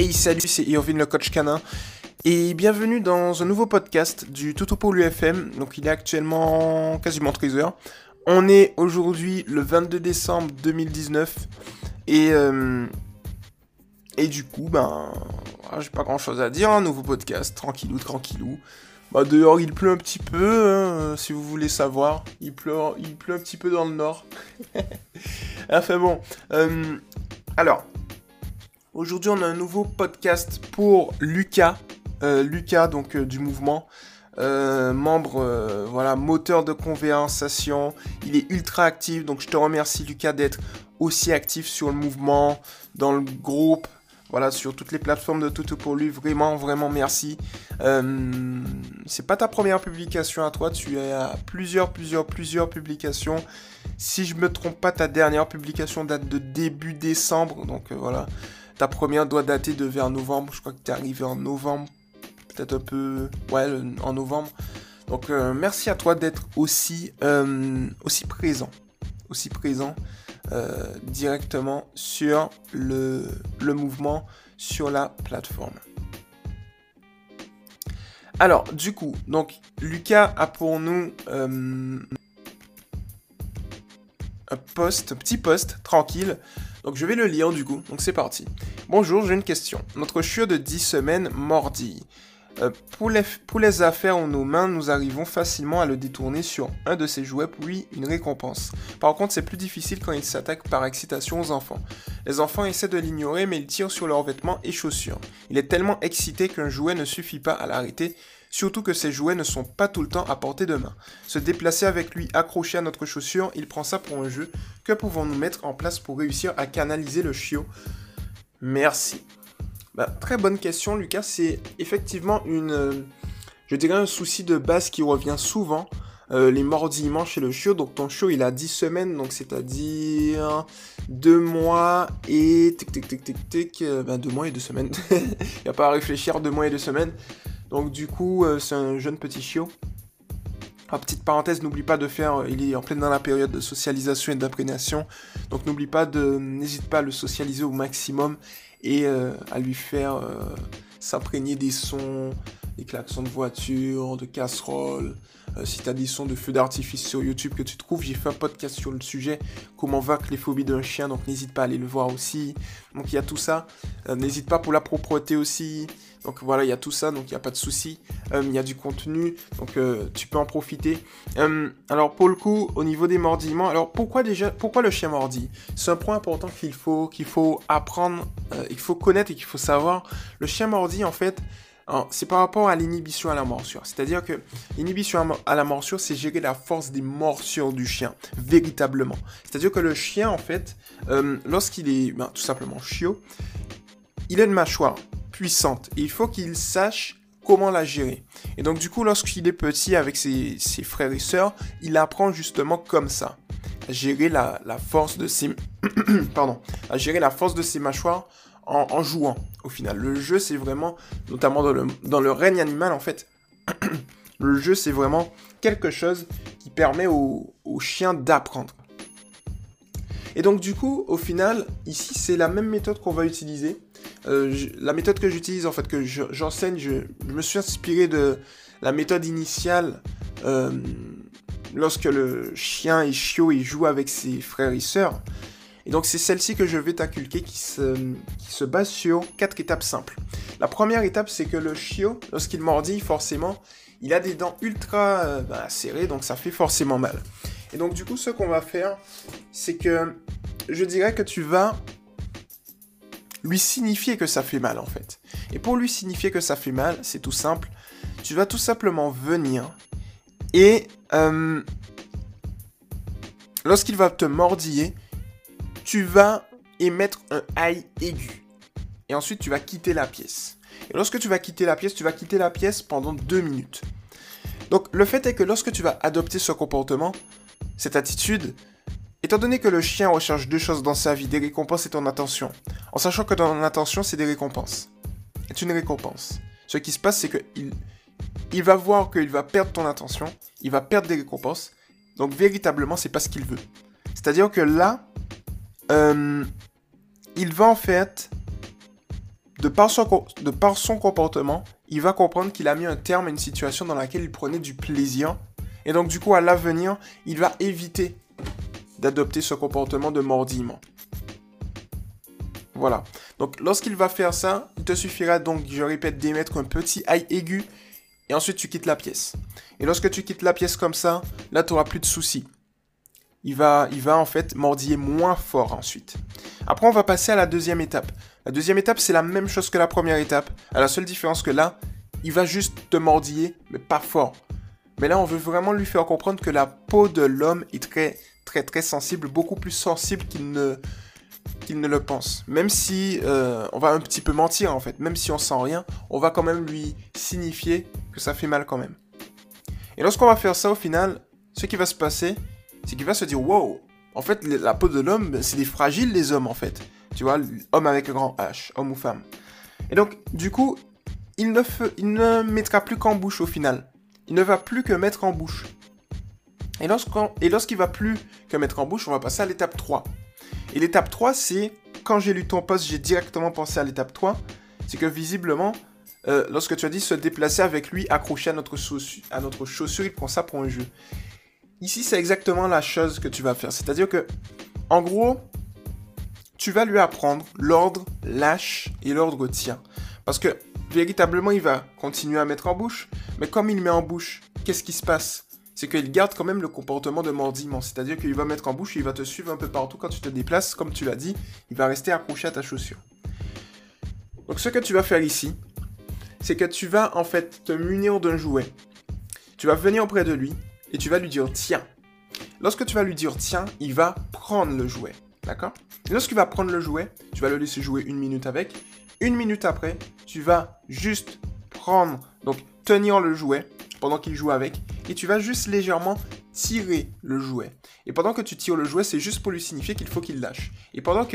Hey salut, c'est Irvin le coach canin et bienvenue dans un nouveau podcast du Toto pour l'UFM. Donc il est actuellement quasiment 13h. On est aujourd'hui le 22 décembre 2019 et euh, et du coup ben j'ai pas grand chose à dire, un nouveau podcast, tranquillou tranquillou. Bah dehors il pleut un petit peu, hein, si vous voulez savoir. Il pleut, il pleut un petit peu dans le nord. enfin bon. Euh, alors, Aujourd'hui, on a un nouveau podcast pour Lucas. Euh, Lucas, donc euh, du mouvement. Euh, membre, voilà, moteur de conversation. Il est ultra actif, donc je te remercie Lucas d'être aussi actif sur le mouvement, dans le groupe, voilà, sur toutes les plateformes de Toto pour lui. Vraiment, vraiment merci. c'est pas ta première publication à toi, tu as plusieurs, plusieurs, plusieurs publications. Si je me trompe pas, ta dernière publication date de début décembre, donc voilà. Ta première doit dater de vers novembre. Je crois que tu es arrivé en novembre. Peut-être un peu. Ouais, en novembre. Donc euh, merci à toi d'être aussi, euh, présent. Aussi présent euh, directement sur le, mouvement, sur la plateforme. Alors, du coup, Lucas a pour nous un post, petit post tranquille donc je vais le lire du coup, donc c'est parti. Bonjour, j'ai une question. Notre chiot de 10 semaines mordit. Euh, pour, les, affaires en nos mains, nous arrivons facilement à le détourner sur un de ses jouets, puis une récompense. Par contre, c'est plus difficile quand il s'attaque par excitation aux enfants. Les enfants essaient de l'ignorer, mais ils tirent sur leurs vêtements et chaussures. Il est tellement excité qu'un jouet ne suffit pas à l'arrêter, surtout que ces jouets ne sont pas tout le temps à portée de main. Se déplacer avec lui accroché à notre chaussure, il prend ça pour un jeu. Que pouvons-nous mettre en place pour réussir à canaliser le chiot? Merci. Bah, très bonne question, Lucas. C'est effectivement une, je un souci de base qui revient souvent. Euh, les mordillements chez le chiot. Donc ton chiot il a 10 semaines, donc c'est-à-dire 2 mois et tic tic tic tic tic, 2 euh, ben, mois et 2 semaines. il n'y a pas à réfléchir, 2 mois et 2 semaines. Donc du coup, euh, c'est un jeune petit chiot. En petite parenthèse, n'oublie pas de faire, euh, il est en pleine dans la période de socialisation et d'imprégnation, donc n'oublie pas de, n'hésite pas à le socialiser au maximum et euh, à lui faire s'imprégner des sons, des klaxons de voiture, de casseroles. Si tu as des sons de feux d'artifice sur YouTube que tu trouves, j'ai fait un podcast sur le sujet, comment vaincre les phobies d'un chien, donc n'hésite pas à aller le voir aussi. Donc il y a tout ça. n'hésite pas pour la propreté aussi. Donc voilà, il y a tout ça, donc il n'y a pas de souci. Euh, il y a du contenu, donc euh, tu peux en profiter. Euh, alors pour le coup, au niveau des mordillements, alors pourquoi déjà, pourquoi le chien mordit? C'est un point important qu'il faut, qu'il faut apprendre, il faut connaître et qu'il faut savoir. Le chien mordit, en fait, c'est par rapport à l'inhibition à la morsure. C'est-à-dire que l'inhibition à la morsure, c'est gérer la force des morsures du chien, véritablement. C'est-à-dire que le chien, en fait, lorsqu'il est ben, tout simplement chiot, il a une mâchoire puissante. il faut qu'il sache comment la gérer. Et donc du coup, lorsqu'il est petit avec ses, frères et sœurs, il apprend justement comme ça. À gérer la, force de ses... Pardon. À gérer la force de ses mâchoires en, jouant, au final. Le jeu, c'est vraiment, notamment dans le, règne animal, en fait, le jeu, c'est vraiment quelque chose qui permet au, au chien d'apprendre. Et donc du coup, au final, ici, c'est la même méthode qu'on va utiliser. Euh, la méthode que j'utilise, en fait, que j'enseigne, je, me suis inspiré de la méthode initiale euh, lorsque le chien est chiot et joue avec ses frères et sœurs. Et donc c'est celle-ci que je vais t'inculquer qui se, qui se base sur quatre étapes simples. La première étape, c'est que le chiot, lorsqu'il mordit, forcément, il a des dents ultra euh, bah, serrées, donc ça fait forcément mal. Et donc du coup, ce qu'on va faire, c'est que je dirais que tu vas lui signifier que ça fait mal en fait. Et pour lui signifier que ça fait mal, c'est tout simple. Tu vas tout simplement venir et euh, lorsqu'il va te mordiller, tu vas émettre un aïe aigu. Et ensuite, tu vas quitter la pièce. Et lorsque tu vas quitter la pièce, tu vas quitter la pièce pendant deux minutes. Donc, le fait est que lorsque tu vas adopter ce comportement, cette attitude, Étant donné que le chien recherche deux choses dans sa vie, des récompenses et ton attention, en sachant que ton attention c'est des récompenses, c'est une récompense. Ce qui se passe c'est qu'il il va voir qu'il va perdre ton attention, il va perdre des récompenses, donc véritablement c'est pas ce qu'il veut. C'est-à-dire que là, euh, il va en fait de par, son, comportement, il va comprendre qu'il a mis un terme à une situation dans laquelle il prenait du plaisir. Et donc, du coup, à l'avenir, il va éviter d'adopter ce comportement de mordillement. Voilà. Donc, lorsqu'il va faire ça, il te suffira donc, je répète, d'émettre un petit aïe aigu et ensuite tu quittes la pièce. Et lorsque tu quittes la pièce comme ça, là, tu n'auras plus de soucis. Il va, en fait mordiller moins fort ensuite. Après, on va passer à la deuxième étape. La deuxième étape, c'est la même chose que la première étape. À la seule différence que là, il va juste te mordiller, mais pas fort. Mais là, on veut vraiment lui faire comprendre que la peau de l'homme est très, très, très sensible, beaucoup plus sensible qu'il ne, qu'il ne le pense. Même si euh, on va un petit peu mentir en fait, même si on sent rien, on va quand même lui signifier que ça fait mal quand même. Et lorsqu'on va faire ça au final, ce qui va se passer, c'est qu'il va se dire wow, en fait la peau de l'homme, c'est des fragiles les hommes en fait. Tu vois, homme avec un grand H, homme ou femme. Et donc du coup, il ne, mettra plus qu'en bouche au final. Il ne va plus que mettre en bouche. Et lorsqu'il va plus que mettre en bouche, on va passer à l'étape 3. Et l'étape 3, c'est, quand j'ai lu ton post, j'ai directement pensé à l'étape 3, c'est que visiblement, euh, lorsque tu as dit se déplacer avec lui accroché à notre chaussure, il prend ça pour un jeu. Ici, c'est exactement la chose que tu vas faire. C'est-à-dire que, en gros, tu vas lui apprendre l'ordre lâche et l'ordre tient. Parce que, véritablement, il va continuer à mettre en bouche. Mais comme il met en bouche, qu'est-ce qui se passe? C'est qu'il garde quand même le comportement de mordillement. C'est-à-dire qu'il va mettre en bouche et il va te suivre un peu partout quand tu te déplaces. Comme tu l'as dit, il va rester accroché à ta chaussure. Donc, ce que tu vas faire ici, c'est que tu vas en fait te munir d'un jouet. Tu vas venir auprès de lui et tu vas lui dire tiens. Lorsque tu vas lui dire tiens, il va prendre le jouet. D'accord? Et lorsqu'il va prendre le jouet, tu vas le laisser jouer une minute avec. Une minute après, tu vas juste prendre, donc tenir le jouet pendant qu'il joue avec, et tu vas juste légèrement tirer le jouet. Et pendant que tu tires le jouet, c'est juste pour lui signifier qu'il faut qu'il lâche. Et pendant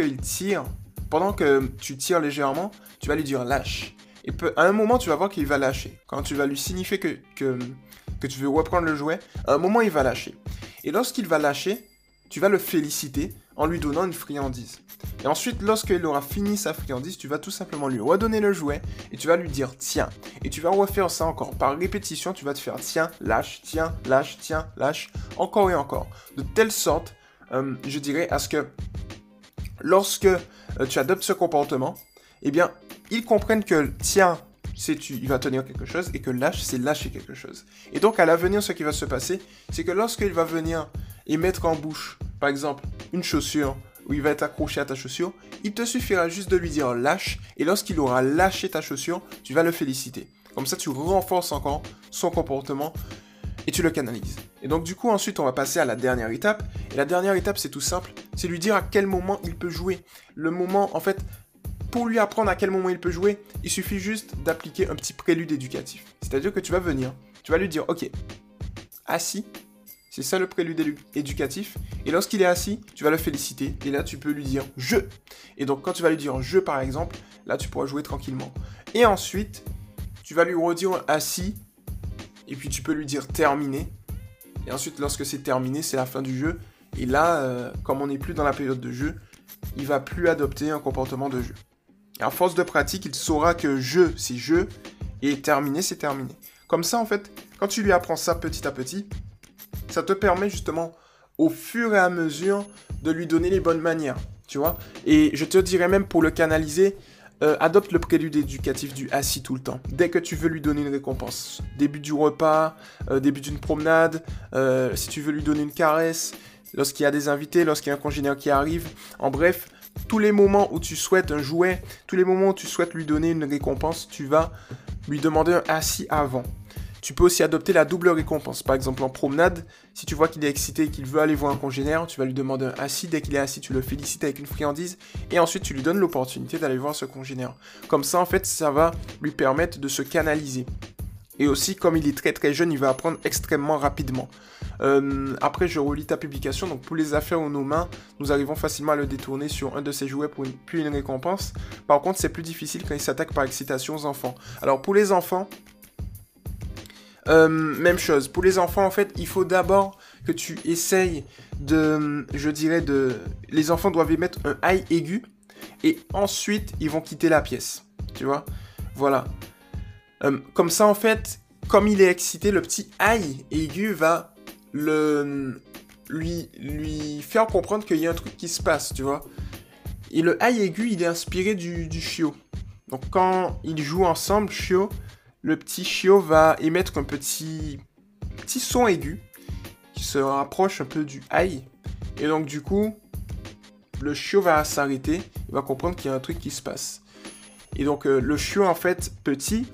pendant que tu tires légèrement, tu vas lui dire lâche. Et à un moment, tu vas voir qu'il va lâcher. Quand tu vas lui signifier que, que, tu veux reprendre le jouet, à un moment, il va lâcher. Et lorsqu'il va lâcher, tu vas le féliciter en lui donnant une friandise. Et ensuite, lorsqu'il aura fini sa friandise, tu vas tout simplement lui redonner le jouet et tu vas lui dire tiens. Et tu vas refaire ça encore. Par répétition, tu vas te faire tiens, lâche, tiens, lâche, tiens, lâche, encore et encore. De telle sorte, euh, je dirais, à ce que lorsque euh, tu adoptes ce comportement, eh bien, ils comprennent que tiens, c'est tu, il va tenir quelque chose et que lâche, c'est lâcher quelque chose. Et donc à l'avenir, ce qui va se passer, c'est que lorsqu'il va venir et mettre en bouche, par exemple, une chaussure où il va être accroché à ta chaussure, il te suffira juste de lui dire lâche et lorsqu'il aura lâché ta chaussure, tu vas le féliciter. Comme ça, tu renforces encore son comportement et tu le canalises. Et donc du coup, ensuite, on va passer à la dernière étape. Et la dernière étape, c'est tout simple, c'est lui dire à quel moment il peut jouer. Le moment, en fait, pour lui apprendre à quel moment il peut jouer, il suffit juste d'appliquer un petit prélude éducatif. C'est-à-dire que tu vas venir, tu vas lui dire, ok, assis, c'est ça le prélude éducatif. Et lorsqu'il est assis, tu vas le féliciter. Et là, tu peux lui dire je. Et donc, quand tu vas lui dire je, par exemple, là, tu pourras jouer tranquillement. Et ensuite, tu vas lui redire assis. Et puis, tu peux lui dire terminé. Et ensuite, lorsque c'est terminé, c'est la fin du jeu. Et là, euh, comme on n'est plus dans la période de jeu, il va plus adopter un comportement de jeu. Force de pratique, il saura que jeu, c'est jeu, et terminé, c'est terminé. Comme ça, en fait, quand tu lui apprends ça petit à petit, ça te permet justement, au fur et à mesure, de lui donner les bonnes manières, tu vois. Et je te dirais même pour le canaliser, euh, adopte le prélude éducatif du assis tout le temps. Dès que tu veux lui donner une récompense, début du repas, euh, début d'une promenade, euh, si tu veux lui donner une caresse, lorsqu'il y a des invités, lorsqu'il y a un congénère qui arrive, en bref, tous les moments où tu souhaites un jouet, tous les moments où tu souhaites lui donner une récompense, tu vas lui demander un assis avant. Tu peux aussi adopter la double récompense. Par exemple, en promenade, si tu vois qu'il est excité et qu'il veut aller voir un congénère, tu vas lui demander un assis. Dès qu'il est assis, tu le félicites avec une friandise. Et ensuite, tu lui donnes l'opportunité d'aller voir ce congénère. Comme ça, en fait, ça va lui permettre de se canaliser. Et aussi, comme il est très très jeune, il va apprendre extrêmement rapidement. Euh, après, je relis ta publication. Donc, pour les affaires ou nos mains, nous arrivons facilement à le détourner sur un de ses jouets pour une, une récompense. Par contre, c'est plus difficile quand il s'attaque par excitation aux enfants. Alors, pour les enfants, euh, même chose. Pour les enfants, en fait, il faut d'abord que tu essayes de, je dirais, de... Les enfants doivent émettre un high aigu et ensuite, ils vont quitter la pièce. Tu vois? Voilà. Euh, comme ça, en fait, comme il est excité, le petit aïe aigu va lui, faire comprendre qu'il y a un truc qui se passe, tu vois. Et le aïe aigu, il est inspiré du, du chiot. Donc quand ils jouent ensemble, chiot, le petit chiot va émettre un petit, petit son aigu qui se rapproche un peu du aïe. Et donc du coup, le chiot va s'arrêter, il va comprendre qu'il y a un truc qui se passe. Et donc euh, le chiot en fait petit,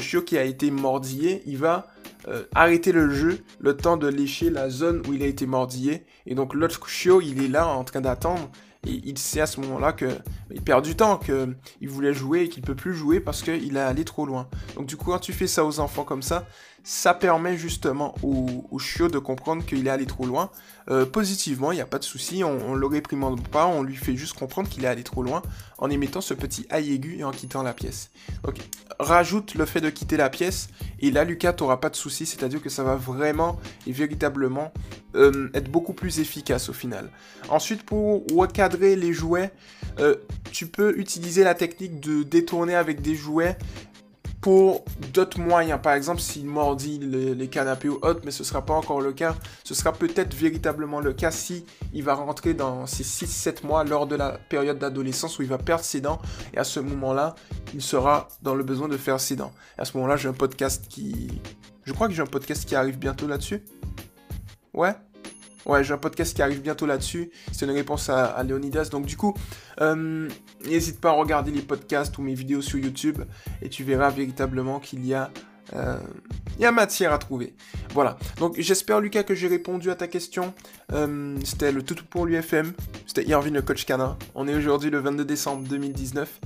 chiot qui a été mordillé, il va euh, arrêter le jeu le temps de lécher la zone où il a été mordillé. Et donc l'autre chiot, il est là en train d'attendre. Et il sait à ce moment-là que il perd du temps, qu'il voulait jouer et qu'il peut plus jouer parce qu'il est allé trop loin. Donc du coup, quand tu fais ça aux enfants comme ça, ça permet justement au, chiot de comprendre qu'il est allé trop loin. Euh, positivement, il n'y a pas de souci, on, ne le réprimande pas, on lui fait juste comprendre qu'il est allé trop loin en émettant ce petit aïe aigu et en quittant la pièce. Donc, rajoute le fait de quitter la pièce et là, Lucas, tu n'auras pas de souci, c'est-à-dire que ça va vraiment et véritablement euh, être beaucoup plus efficace au final. Ensuite, pour recadrer les jouets, euh, tu peux utiliser la technique de détourner avec des jouets pour d'autres moyens. Par exemple, s'il mordit les, canapés ou autre, mais ce ne sera pas encore le cas. Ce sera peut-être véritablement le cas si il va rentrer dans ces 6-7 mois lors de la période d'adolescence où il va perdre ses dents. Et à ce moment-là, il sera dans le besoin de faire ses dents. Et à ce moment-là, j'ai un podcast qui... Je crois que j'ai un podcast qui arrive bientôt là-dessus. Ouais? Ouais, j'ai un podcast qui arrive bientôt là-dessus. C'est une réponse à, Leonidas. Donc du coup, euh, n'hésite pas à regarder les podcasts ou mes vidéos sur YouTube et tu verras véritablement qu'il y a euh, il y a matière à trouver. Voilà. Donc j'espère Lucas que j'ai répondu à ta question. Euh, c'était le tout pour l'UFM. C'était Irvin le coach canin. On est aujourd'hui le 22 décembre 2019.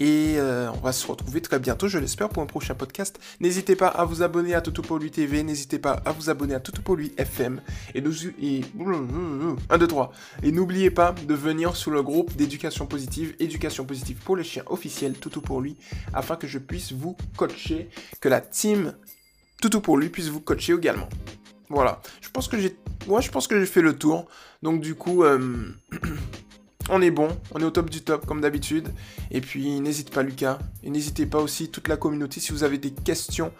Et euh, on va se retrouver très bientôt, je l'espère, pour un prochain podcast. N'hésitez pas à vous abonner à Toto pour lui TV, n'hésitez pas à vous abonner à Toto pour lui FM. Et nous. Et, 1, 2, 3. Et n'oubliez pas de venir sur le groupe d'éducation positive, éducation positive pour les chiens officiel, Toto pour lui, afin que je puisse vous coacher, que la team Toto pour lui puisse vous coacher également. Voilà. Je pense que j'ai. Moi, je pense que j'ai fait le tour. Donc, du coup. Euh, on est bon, on est au top du top comme d'habitude. Et puis n'hésite pas Lucas, et n'hésitez pas aussi toute la communauté si vous avez des questions,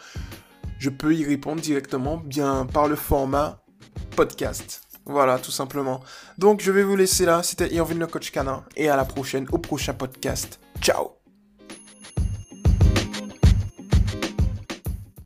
je peux y répondre directement bien par le format podcast. Voilà, tout simplement. Donc je vais vous laisser là, c'était Irvin le coach canin et à la prochaine au prochain podcast. Ciao